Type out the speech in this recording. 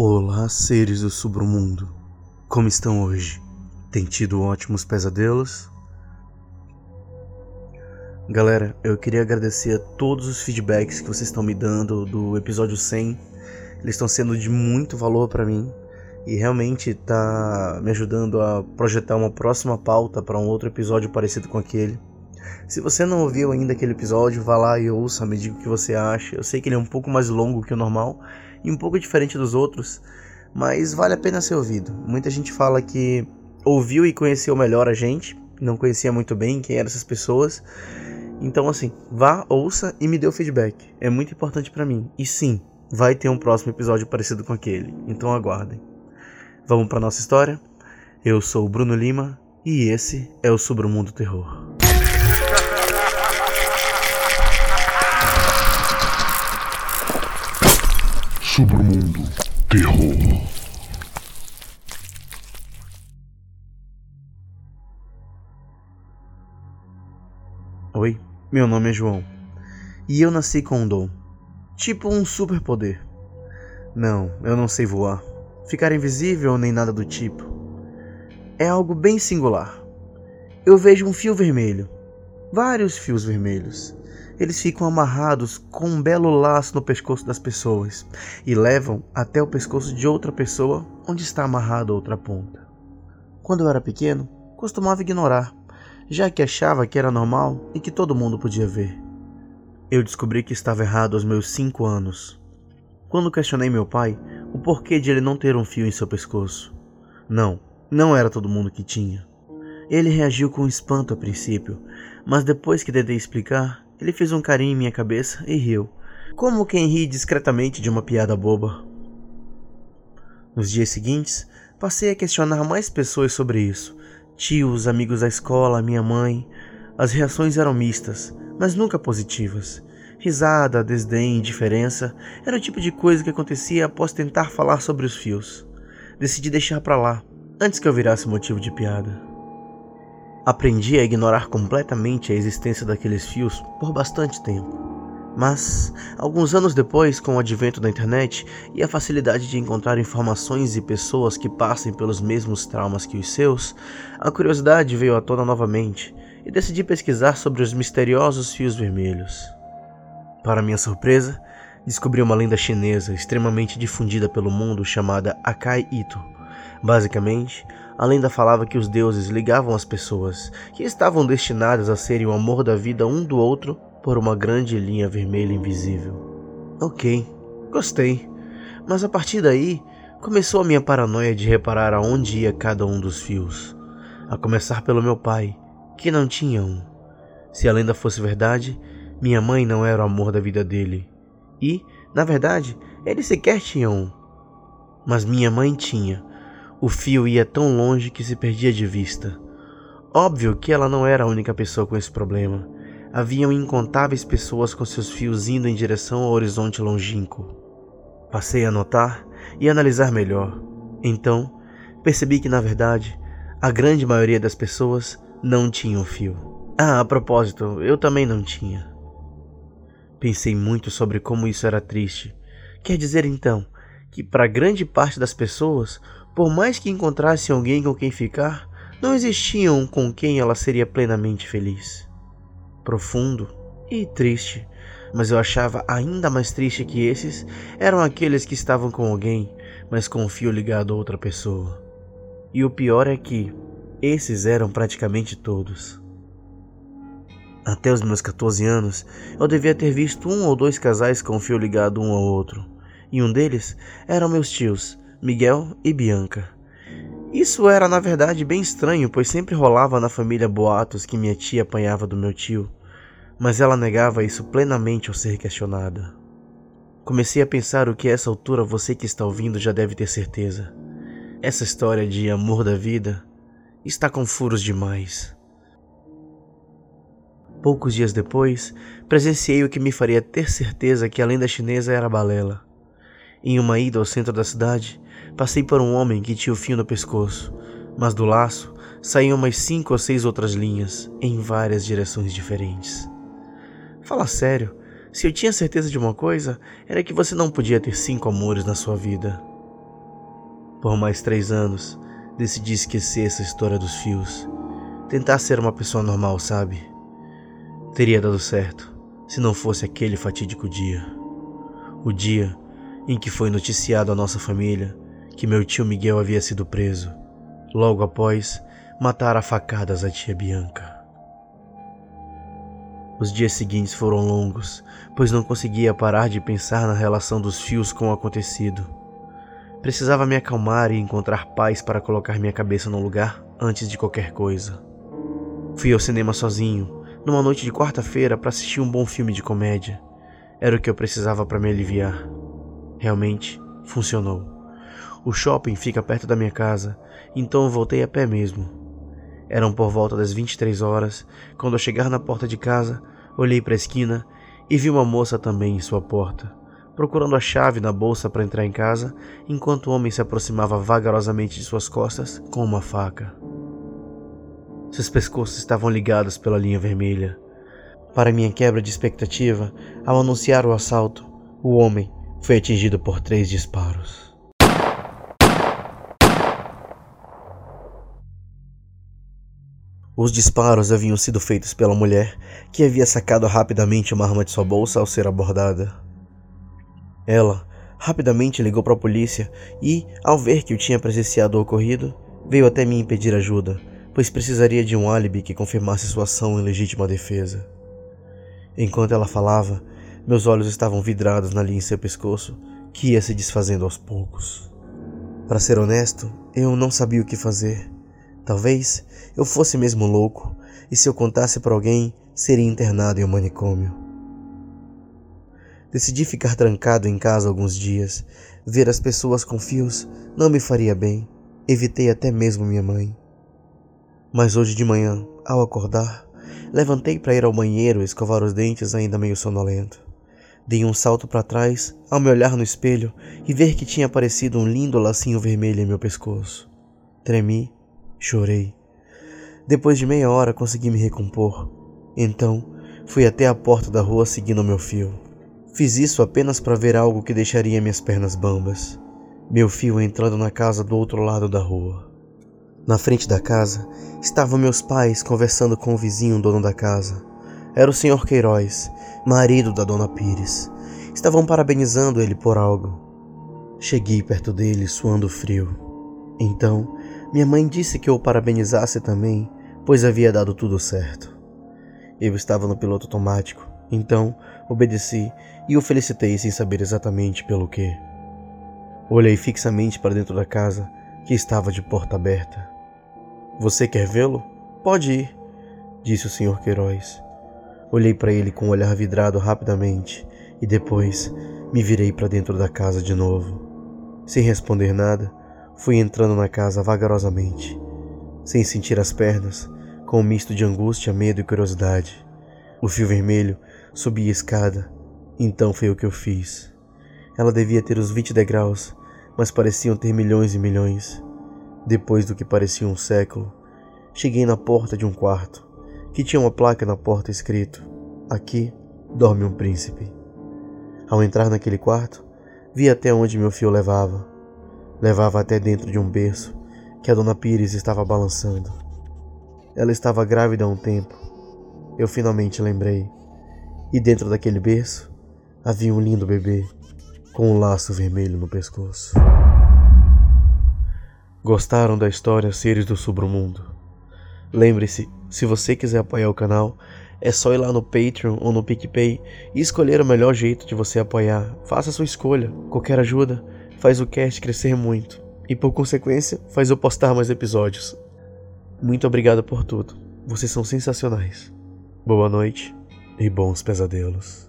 Olá, seres do submundo. Como estão hoje? Tem tido ótimos pesadelos? Galera, eu queria agradecer a todos os feedbacks que vocês estão me dando do episódio 100. Eles estão sendo de muito valor para mim e realmente tá me ajudando a projetar uma próxima pauta para um outro episódio parecido com aquele. Se você não ouviu ainda aquele episódio, vá lá e ouça, me diga o que você acha. Eu sei que ele é um pouco mais longo que o normal e um pouco diferente dos outros, mas vale a pena ser ouvido. Muita gente fala que ouviu e conheceu melhor a gente, não conhecia muito bem quem eram essas pessoas. Então assim, vá, ouça e me dê o feedback. É muito importante para mim. E sim, vai ter um próximo episódio parecido com aquele. Então aguardem. Vamos para nossa história? Eu sou o Bruno Lima e esse é o Sobre o Mundo Terror. Sobre o mundo terror. Oi, meu nome é João e eu nasci com um dom, tipo um superpoder. Não, eu não sei voar, ficar invisível nem nada do tipo. É algo bem singular. Eu vejo um fio vermelho, vários fios vermelhos, eles ficam amarrados com um belo laço no pescoço das pessoas e levam até o pescoço de outra pessoa onde está amarrada outra ponta. Quando eu era pequeno, costumava ignorar, já que achava que era normal e que todo mundo podia ver. Eu descobri que estava errado aos meus cinco anos, quando questionei meu pai o porquê de ele não ter um fio em seu pescoço. Não, não era todo mundo que tinha. Ele reagiu com espanto a princípio, mas depois que tentei explicar, ele fez um carinho em minha cabeça e riu, como quem ri discretamente de uma piada boba. Nos dias seguintes, passei a questionar mais pessoas sobre isso. Tios, amigos da escola, minha mãe. As reações eram mistas, mas nunca positivas. Risada, desdém, indiferença era o tipo de coisa que acontecia após tentar falar sobre os fios. Decidi deixar para lá, antes que eu virasse motivo de piada. Aprendi a ignorar completamente a existência daqueles fios por bastante tempo. Mas, alguns anos depois, com o advento da internet e a facilidade de encontrar informações e pessoas que passem pelos mesmos traumas que os seus, a curiosidade veio à tona novamente e decidi pesquisar sobre os misteriosos fios vermelhos. Para minha surpresa, descobri uma lenda chinesa extremamente difundida pelo mundo chamada Akai Ito. Basicamente, a lenda falava que os deuses ligavam as pessoas, que estavam destinadas a serem o amor da vida um do outro por uma grande linha vermelha invisível. Ok, gostei. Mas a partir daí, começou a minha paranoia de reparar aonde ia cada um dos fios. A começar pelo meu pai, que não tinha um. Se a lenda fosse verdade, minha mãe não era o amor da vida dele. E, na verdade, ele sequer tinha um. Mas minha mãe tinha, o fio ia tão longe que se perdia de vista. Óbvio que ela não era a única pessoa com esse problema. Haviam incontáveis pessoas com seus fios indo em direção ao horizonte longínquo. Passei a notar e analisar melhor. Então, percebi que, na verdade, a grande maioria das pessoas não tinham fio. Ah, a propósito, eu também não tinha. Pensei muito sobre como isso era triste. Quer dizer então que, para grande parte das pessoas, por mais que encontrasse alguém com quem ficar, não existia um com quem ela seria plenamente feliz. Profundo e triste, mas eu achava ainda mais triste que esses eram aqueles que estavam com alguém, mas com o fio ligado a outra pessoa. E o pior é que esses eram praticamente todos. Até os meus 14 anos, eu devia ter visto um ou dois casais com o fio ligado um ao outro, e um deles eram meus tios, Miguel e Bianca. Isso era na verdade bem estranho, pois sempre rolava na família boatos que minha tia apanhava do meu tio, mas ela negava isso plenamente ao ser questionada. Comecei a pensar o que a essa altura você que está ouvindo já deve ter certeza. Essa história de amor da vida está com furos demais. Poucos dias depois, presenciei o que me faria ter certeza que a lenda chinesa era balela. Em uma ida ao centro da cidade, Passei por um homem que tinha o fio no pescoço, mas do laço saíam umas cinco ou seis outras linhas em várias direções diferentes. Fala sério, se eu tinha certeza de uma coisa, era que você não podia ter cinco amores na sua vida. Por mais três anos, decidi esquecer essa história dos fios. Tentar ser uma pessoa normal, sabe? Teria dado certo se não fosse aquele fatídico dia. O dia em que foi noticiado à nossa família que meu tio Miguel havia sido preso. Logo após, matar a facadas a tia Bianca. Os dias seguintes foram longos, pois não conseguia parar de pensar na relação dos fios com o acontecido. Precisava me acalmar e encontrar paz para colocar minha cabeça no lugar antes de qualquer coisa. Fui ao cinema sozinho, numa noite de quarta-feira, para assistir um bom filme de comédia. Era o que eu precisava para me aliviar. Realmente funcionou. O shopping fica perto da minha casa, então voltei a pé mesmo. Eram por volta das 23 horas, quando ao chegar na porta de casa, olhei para a esquina e vi uma moça também em sua porta, procurando a chave na bolsa para entrar em casa, enquanto o homem se aproximava vagarosamente de suas costas com uma faca. Seus pescoços estavam ligados pela linha vermelha. Para minha quebra de expectativa, ao anunciar o assalto, o homem foi atingido por três disparos. Os disparos haviam sido feitos pela mulher, que havia sacado rapidamente uma arma de sua bolsa ao ser abordada. Ela rapidamente ligou para a polícia e, ao ver que eu tinha presenciado o ocorrido, veio até mim pedir ajuda, pois precisaria de um álibi que confirmasse sua ação em legítima defesa. Enquanto ela falava, meus olhos estavam vidrados na linha em seu pescoço, que ia se desfazendo aos poucos. Para ser honesto, eu não sabia o que fazer. Talvez eu fosse mesmo louco, e se eu contasse para alguém, seria internado em um manicômio. Decidi ficar trancado em casa alguns dias. Ver as pessoas com fios não me faria bem. Evitei até mesmo minha mãe. Mas hoje de manhã, ao acordar, levantei para ir ao banheiro escovar os dentes ainda meio sonolento. Dei um salto para trás ao me olhar no espelho e ver que tinha aparecido um lindo lacinho vermelho em meu pescoço. Tremi Chorei. Depois de meia hora consegui me recompor. Então fui até a porta da rua seguindo meu fio. Fiz isso apenas para ver algo que deixaria minhas pernas bambas. Meu fio entrando na casa do outro lado da rua. Na frente da casa estavam meus pais conversando com o vizinho dono da casa. Era o senhor Queiroz, marido da dona Pires. Estavam parabenizando ele por algo. Cheguei perto dele suando frio. Então minha mãe disse que eu o parabenizasse também, pois havia dado tudo certo. Eu estava no piloto automático, então obedeci e o felicitei sem saber exatamente pelo que. Olhei fixamente para dentro da casa, que estava de porta aberta. Você quer vê-lo? Pode ir, disse o senhor Queiroz. Olhei para ele com o um olhar vidrado rapidamente e depois me virei para dentro da casa de novo. Sem responder nada, Fui entrando na casa vagarosamente, sem sentir as pernas, com um misto de angústia, medo e curiosidade. O fio vermelho subia a escada, então foi o que eu fiz. Ela devia ter uns 20 degraus, mas pareciam ter milhões e milhões. Depois do que parecia um século, cheguei na porta de um quarto, que tinha uma placa na porta escrito: Aqui dorme um príncipe. Ao entrar naquele quarto, vi até onde meu fio levava levava até dentro de um berço que a dona Pires estava balançando. Ela estava grávida há um tempo. Eu finalmente lembrei. E dentro daquele berço havia um lindo bebê com um laço vermelho no pescoço. Gostaram da história Seres do Submundo? Lembre-se, se você quiser apoiar o canal, é só ir lá no Patreon ou no PicPay e escolher o melhor jeito de você apoiar. Faça a sua escolha. Qualquer ajuda faz o cast crescer muito e, por consequência, faz eu postar mais episódios. Muito obrigado por tudo. Vocês são sensacionais. Boa noite e bons pesadelos.